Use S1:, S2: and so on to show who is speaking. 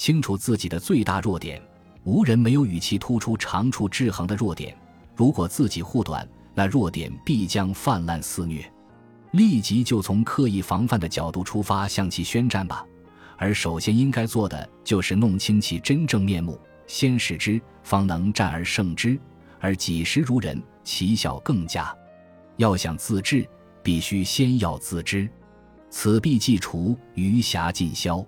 S1: 清楚自己的最大弱点，无人没有与其突出长处制衡的弱点。如果自己护短，那弱点必将泛滥肆虐。立即就从刻意防范的角度出发，向其宣战吧。而首先应该做的，就是弄清其真正面目，先使之，方能战而胜之。而己时如人，其效更佳。要想自治，必须先要自知，此必既除余暇尽消。